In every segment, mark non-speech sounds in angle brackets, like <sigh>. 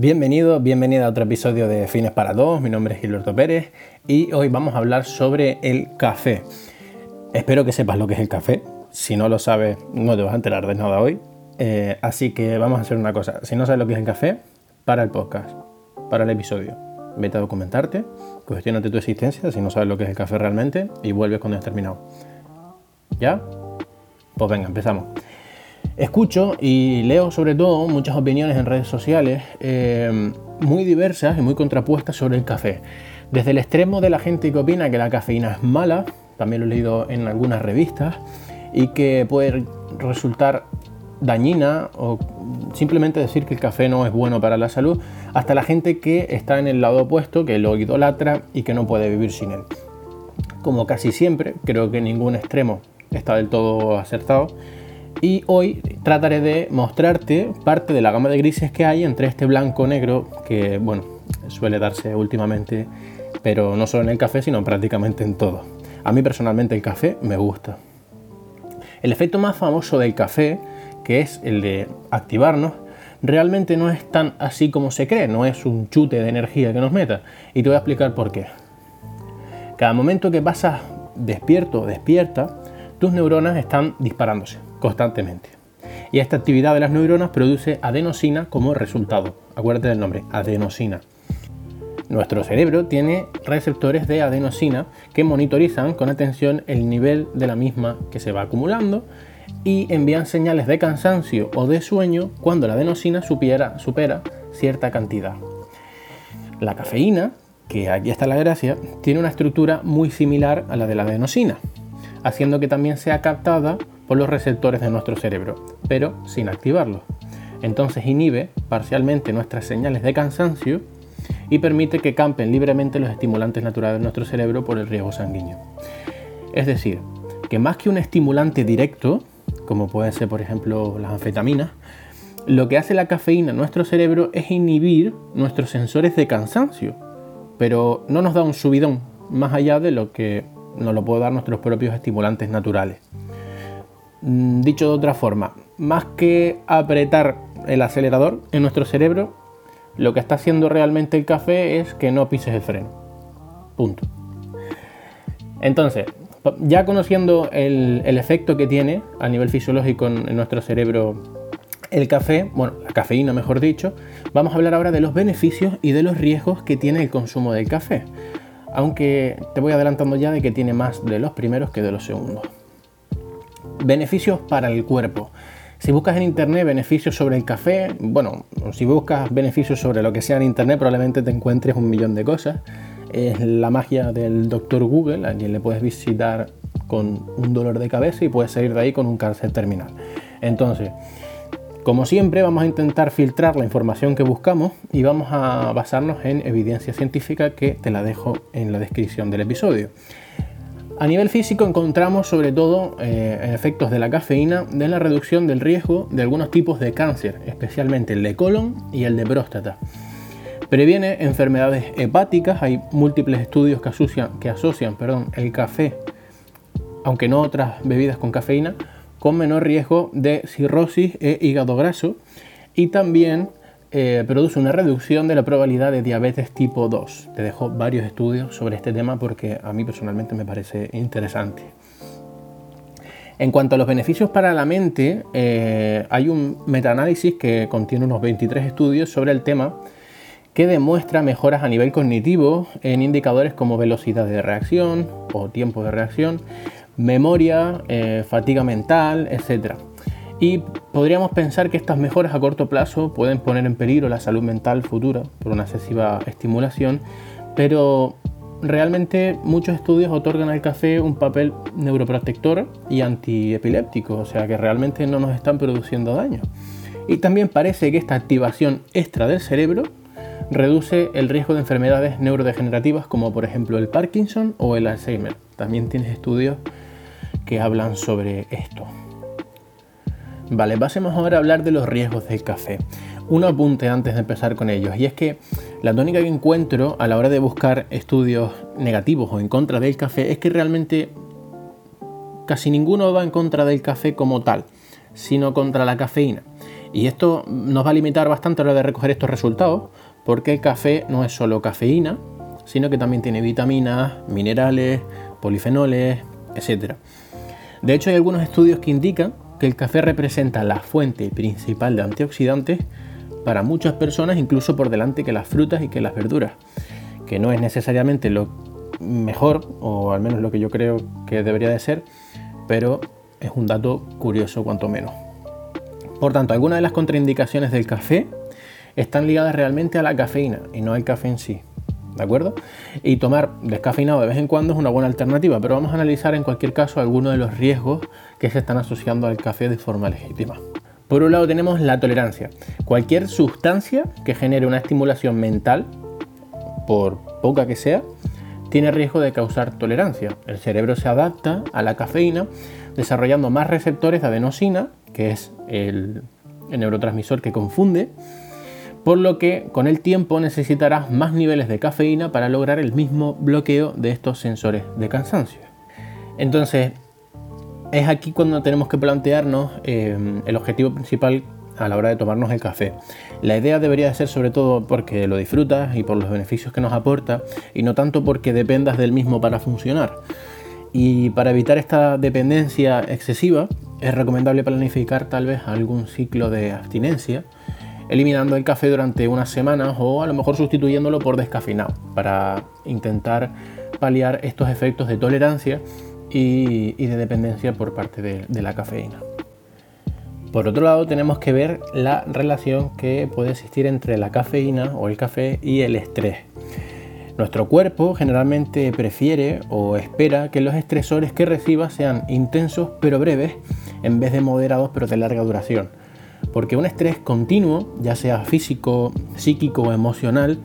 Bienvenido, bienvenida a otro episodio de Fines para Todos. Mi nombre es Gilberto Pérez y hoy vamos a hablar sobre el café. Espero que sepas lo que es el café. Si no lo sabes, no te vas a enterar de nada hoy. Eh, así que vamos a hacer una cosa. Si no sabes lo que es el café, para el podcast, para el episodio. Vete a documentarte, cuestionate tu existencia si no sabes lo que es el café realmente y vuelves cuando hayas terminado. ¿Ya? Pues venga, empezamos. Escucho y leo sobre todo muchas opiniones en redes sociales eh, muy diversas y muy contrapuestas sobre el café. Desde el extremo de la gente que opina que la cafeína es mala, también lo he leído en algunas revistas, y que puede resultar dañina o simplemente decir que el café no es bueno para la salud, hasta la gente que está en el lado opuesto, que lo idolatra y que no puede vivir sin él. Como casi siempre, creo que ningún extremo está del todo acertado y hoy trataré de mostrarte parte de la gama de grises que hay entre este blanco-negro que, bueno, suele darse últimamente, pero no solo en el café, sino prácticamente en todo. A mí personalmente el café me gusta. El efecto más famoso del café, que es el de activarnos, realmente no es tan así como se cree, no es un chute de energía que nos meta. Y te voy a explicar por qué. Cada momento que pasas despierto o despierta, tus neuronas están disparándose constantemente. Y esta actividad de las neuronas produce adenosina como resultado. Acuérdate del nombre, adenosina. Nuestro cerebro tiene receptores de adenosina que monitorizan con atención el nivel de la misma que se va acumulando y envían señales de cansancio o de sueño cuando la adenosina supera, supera cierta cantidad. La cafeína, que aquí está la gracia, tiene una estructura muy similar a la de la adenosina, haciendo que también sea captada por los receptores de nuestro cerebro, pero sin activarlos. Entonces inhibe parcialmente nuestras señales de cansancio y permite que campen libremente los estimulantes naturales de nuestro cerebro por el riesgo sanguíneo. Es decir, que más que un estimulante directo, como puede ser por ejemplo las anfetaminas, lo que hace la cafeína en nuestro cerebro es inhibir nuestros sensores de cansancio, pero no nos da un subidón más allá de lo que nos lo pueden dar nuestros propios estimulantes naturales. Mm, dicho de otra forma, más que apretar el acelerador en nuestro cerebro, lo que está haciendo realmente el café es que no pises el freno. Punto. Entonces, ya conociendo el, efecto que tiene a nivel fisiológico en, nuestro cerebro el café, bueno, la cafeína mejor dicho, vamos a hablar ahora de los beneficios y de los riesgos que tiene el consumo del café. Aunque te voy adelantando ya de que tiene más de los primeros que de los segundos. Beneficios para el cuerpo. Si buscas en internet beneficios sobre el café, bueno, si buscas beneficios sobre lo que sea en internet, probablemente te encuentres un millón de cosas. Es la magia del doctor Google, a quien le puedes visitar con un dolor de cabeza y puedes salir de ahí con un cáncer terminal. Entonces, como siempre, vamos a intentar filtrar la información que buscamos y vamos a basarnos en evidencia científica que te la dejo en la descripción del episodio. A nivel físico encontramos sobre todo eh, efectos de la cafeína de la reducción del riesgo de algunos tipos de cáncer, especialmente el de colon y el de próstata. Previene enfermedades hepáticas, hay múltiples estudios que asocian, que asocian perdón, el café, aunque no otras bebidas con cafeína, con menor riesgo de cirrosis e hígado graso y también eh, produce una reducción de la probabilidad de diabetes tipo 2. Te dejo varios estudios sobre este tema porque a mí personalmente me parece interesante. En cuanto a los beneficios para la mente, eh, hay un metaanálisis que contiene unos 23 estudios sobre el tema que demuestra mejoras a nivel cognitivo en indicadores como velocidad de reacción o tiempo de reacción, memoria, eh, fatiga mental, etc. Y podríamos pensar que estas mejoras a corto plazo pueden poner en peligro la salud mental futura por una excesiva estimulación, pero realmente muchos estudios otorgan al café un papel neuroprotector y antiepiléptico, o sea que realmente no nos están produciendo daño. Y también parece que esta activación extra del cerebro reduce el riesgo de enfermedades neurodegenerativas como por ejemplo el Parkinson o el Alzheimer. También tienes estudios que hablan sobre esto. Vale, pasemos ahora a hablar de los riesgos del café. Un apunte antes de empezar con ellos, y es que la tónica que encuentro a la hora de buscar estudios negativos o en contra del café es que realmente casi ninguno va en contra del café como tal, sino contra la cafeína. Y esto nos va a limitar bastante a la hora de recoger estos resultados, porque el café no es solo cafeína, sino que también tiene vitaminas, minerales, polifenoles, etc. De hecho, hay algunos estudios que indican que el café representa la fuente principal de antioxidantes para muchas personas, incluso por delante que las frutas y que las verduras, que no es necesariamente lo mejor, o al menos lo que yo creo que debería de ser, pero es un dato curioso cuanto menos. Por tanto, algunas de las contraindicaciones del café están ligadas realmente a la cafeína y no al café en sí. ¿De acuerdo? Y tomar descafeinado de vez en cuando es una buena alternativa, pero vamos a analizar en cualquier caso algunos de los riesgos que se están asociando al café de forma legítima. Por un lado tenemos la tolerancia. Cualquier sustancia que genere una estimulación mental, por poca que sea, tiene riesgo de causar tolerancia. El cerebro se adapta a la cafeína desarrollando más receptores de adenosina, que es el, neurotransmisor que confunde, por lo que con el tiempo necesitarás más niveles de cafeína para lograr el mismo bloqueo de estos sensores de cansancio. Entonces, es aquí cuando tenemos que plantearnos eh, el objetivo principal a la hora de tomarnos el café. La idea debería ser sobre todo porque lo disfrutas y por los beneficios que nos aporta y no tanto porque dependas del mismo para funcionar. Y para evitar esta dependencia excesiva es recomendable planificar tal vez algún ciclo de abstinencia, eliminando el café durante unas semanas o a lo mejor sustituyéndolo por descafeinado para intentar paliar estos efectos de tolerancia y, de dependencia por parte de la cafeína. Por otro lado, tenemos que ver la relación que puede existir entre la cafeína o el café y el estrés. Nuestro cuerpo generalmente prefiere o espera que los estresores que reciba sean intensos pero breves en vez de moderados pero de larga duración. Porque un estrés continuo, ya sea físico, psíquico o emocional,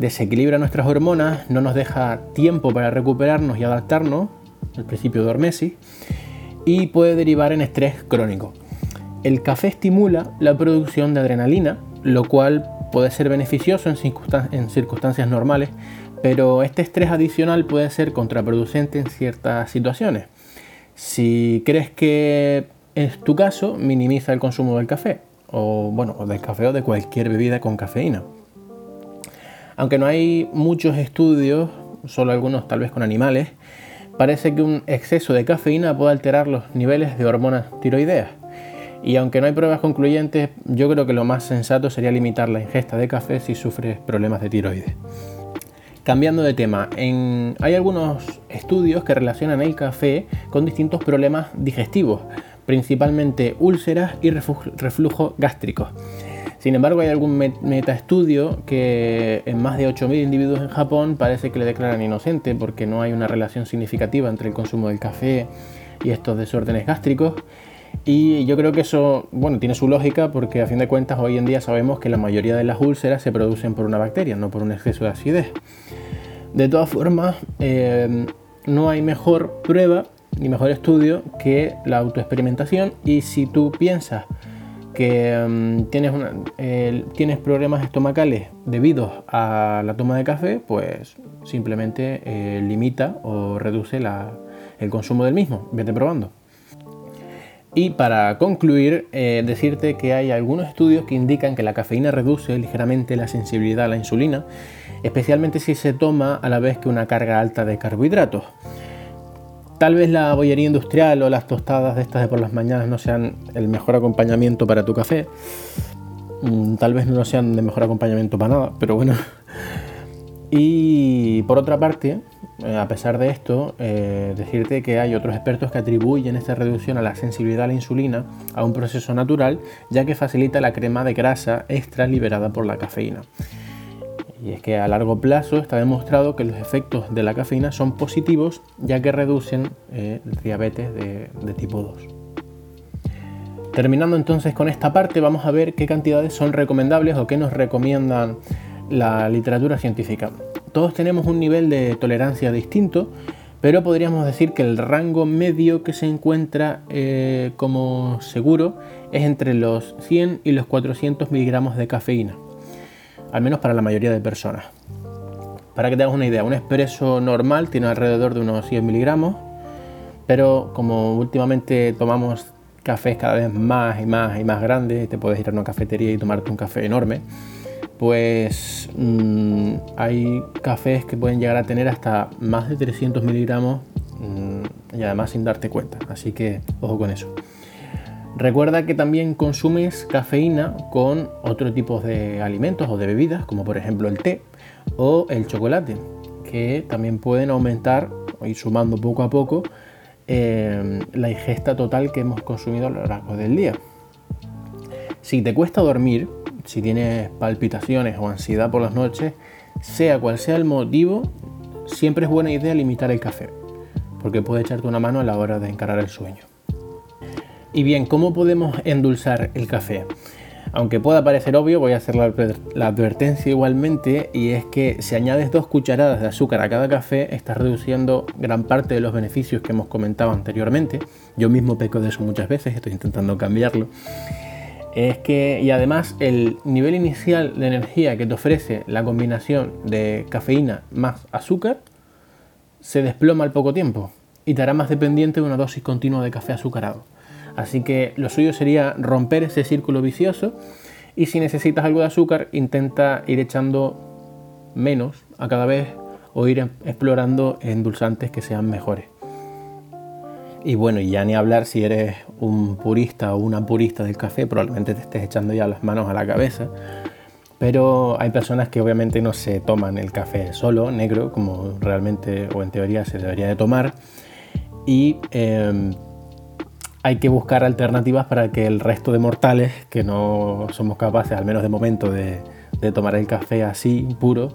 desequilibra nuestras hormonas, no nos deja tiempo para recuperarnos y adaptarnos, el principio de hormesis, y puede derivar en estrés crónico. El café estimula la producción de adrenalina, lo cual puede ser beneficioso en, circunstancias normales, pero este estrés adicional puede ser contraproducente en ciertas situaciones. Si crees que es tu caso, minimiza el consumo del café, o bueno, del café o de cualquier bebida con cafeína. Aunque no hay muchos estudios, solo algunos tal vez con animales, parece que un exceso de cafeína puede alterar los niveles de hormonas tiroideas y aunque no hay pruebas concluyentes, yo creo que lo más sensato sería limitar la ingesta de café si sufres problemas de tiroides. Cambiando de tema, hay algunos estudios que relacionan el café con distintos problemas digestivos, principalmente úlceras y reflujo gástrico. Sin embargo, hay algún metaestudio que en más de 8.000 individuos en Japón parece que le declaran inocente porque no hay una relación significativa entre el consumo del café y estos desórdenes gástricos. Y yo creo que eso, bueno, tiene su lógica porque a fin de cuentas hoy en día sabemos que la mayoría de las úlceras se producen por una bacteria, no por un exceso de acidez. De todas formas, eh, no hay mejor prueba ni mejor estudio que la autoexperimentación y si tú piensas que mm, tienes, tienes problemas estomacales debido a la toma de café, pues simplemente eh, limita o reduce el consumo del mismo. Vete probando. Y para concluir, eh, decirte que hay algunos estudios que indican que la cafeína reduce ligeramente la sensibilidad a la insulina, especialmente si se toma a la vez que una carga alta de carbohidratos. Tal vez la bollería industrial o las tostadas de estas de por las mañanas no sean el mejor acompañamiento para tu café. Mm, tal vez no sean de mejor acompañamiento para nada, pero bueno. <laughs> Y por otra parte, eh, a pesar de esto, eh, decirte que hay otros expertos que atribuyen esta reducción a la sensibilidad a la insulina a un proceso natural, ya que facilita la crema de grasa extra liberada por la cafeína. Y es que a largo plazo está demostrado que los efectos de la cafeína son positivos, ya que reducen eh, diabetes de, de tipo 2. Terminando entonces con esta parte, vamos a ver qué cantidades son recomendables o qué nos recomiendan la literatura científica. Todos tenemos un nivel de tolerancia distinto, pero podríamos decir que el rango medio que se encuentra eh, como seguro es entre los 100 y los 400 miligramos de cafeína, al menos para la mayoría de personas. Para que te hagas una idea, un expreso normal tiene alrededor de unos 100 miligramos, pero como últimamente tomamos cafés cada vez más y más y más grandes, te puedes ir a una cafetería y tomarte un café enorme, pues mm, hay cafés que pueden llegar a tener hasta más de 300 miligramos mm, y además sin darte cuenta, así que ojo con eso. Recuerda que también consumes cafeína con otro tipo de alimentos o de bebidas, como por ejemplo el té o el chocolate, que también pueden aumentar y sumando poco a poco eh, la ingesta total que hemos consumido a lo largo del día. Si te cuesta dormir, si tienes palpitaciones o ansiedad por las noches, sea cual sea el motivo, siempre es buena idea limitar el café, porque puede echarte una mano a la hora de encarar el sueño. Y bien, ¿cómo podemos endulzar el café? Aunque pueda parecer obvio, voy a hacer la, advertencia igualmente y es que si añades dos cucharadas de azúcar a cada café, estás reduciendo gran parte de los beneficios que hemos comentado anteriormente. Yo mismo peco de eso muchas veces, estoy intentando cambiarlo. Es que, y además, el nivel inicial de energía que te ofrece la combinación de cafeína más azúcar se desploma al poco tiempo y te hará más dependiente de una dosis continua de café azucarado. Así que lo suyo sería romper ese círculo vicioso y si necesitas algo de azúcar, intenta ir echando menos a cada vez o ir explorando endulzantes que sean mejores. Y bueno, ya ni hablar si eres un purista o una purista del café, probablemente te estés echando ya las manos a la cabeza. Pero hay personas que obviamente no se toman el café solo, negro, como realmente o en teoría se debería de tomar. Y em, hay que buscar alternativas para que el resto de mortales, que no somos capaces, al menos de momento, de, tomar el café así, puro,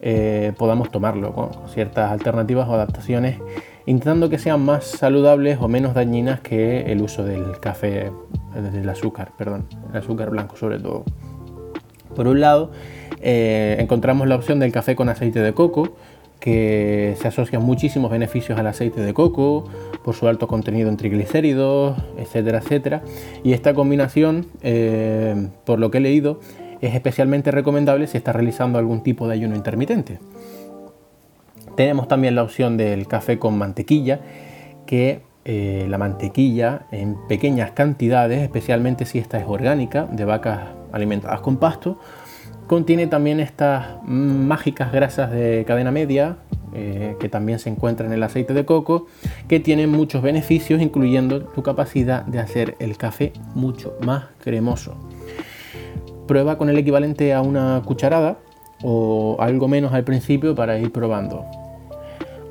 eh, podamos tomarlo con ciertas alternativas o adaptaciones, intentando que sean más saludables o menos dañinas que el uso del café, del azúcar, perdón, el azúcar blanco sobre todo. Por un lado, eh, encontramos la opción del café con aceite de coco, que se asocian muchísimos beneficios al aceite de coco por su alto contenido en triglicéridos, etcétera, etcétera. Y esta combinación, eh, por lo que he leído, es especialmente recomendable si estás realizando algún tipo de ayuno intermitente. Tenemos también la opción del café con mantequilla, que eh, la mantequilla en pequeñas cantidades, especialmente si esta es orgánica, de vacas alimentadas con pasto, Contiene también estas mágicas grasas de cadena media, eh, que también se encuentran en el aceite de coco, que tienen muchos beneficios, incluyendo tu capacidad de hacer el café mucho más cremoso. Prueba con el equivalente a una cucharada o algo menos al principio para ir probando.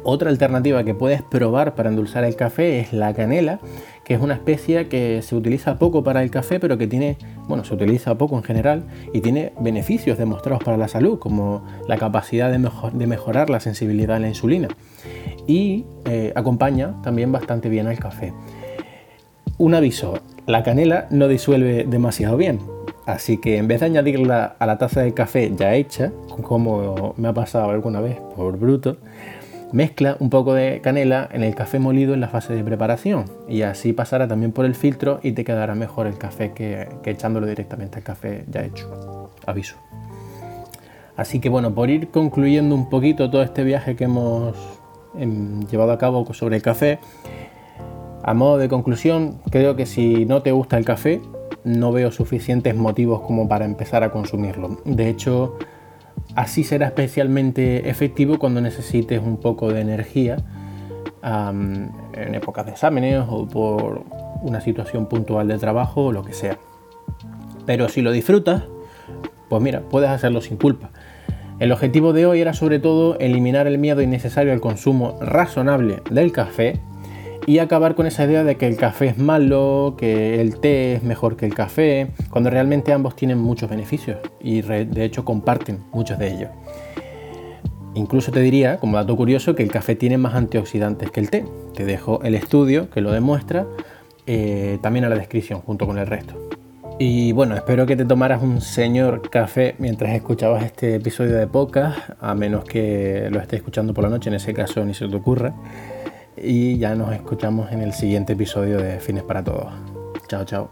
Otra alternativa que puedes probar para endulzar el café es la canela, que es una especie que se utiliza poco para el café, pero que tiene, bueno, se utiliza poco en general y tiene beneficios demostrados para la salud, como la capacidad de, mejorar la sensibilidad a la insulina. Y eh, acompaña también bastante bien al café. Un aviso, la canela no disuelve demasiado bien, así que en vez de añadirla a la taza de café ya hecha, como me ha pasado alguna vez por bruto, Mezcla un poco de canela en el café molido en la fase de preparación y así pasará también por el filtro y te quedará mejor el café que, echándolo directamente al café ya hecho. Aviso. Así que bueno, por ir concluyendo un poquito todo este viaje que hemos em, llevado a cabo sobre el café, a modo de conclusión, creo que si no te gusta el café, no veo suficientes motivos como para empezar a consumirlo. De hecho, Así será especialmente efectivo cuando necesites un poco de energía en épocas de exámenes o por una situación puntual de trabajo o lo que sea. Pero si lo disfrutas, pues mira, puedes hacerlo sin culpa. El objetivo de hoy era sobre todo eliminar el miedo innecesario al consumo razonable del café y acabar con esa idea de que el café es malo, que el té es mejor que el café, cuando realmente ambos tienen muchos beneficios y de hecho comparten muchos de ellos. Incluso te diría, como dato curioso, que el café tiene más antioxidantes que el té. Te dejo el estudio que lo demuestra eh, también a la descripción junto con el resto. Y bueno, espero que te tomaras un señor café mientras escuchabas este episodio de podcast, a menos que lo estés escuchando por la noche, en ese caso ni se te ocurra y ya nos escuchamos en el siguiente episodio de Fines para Todos. Chao, chao.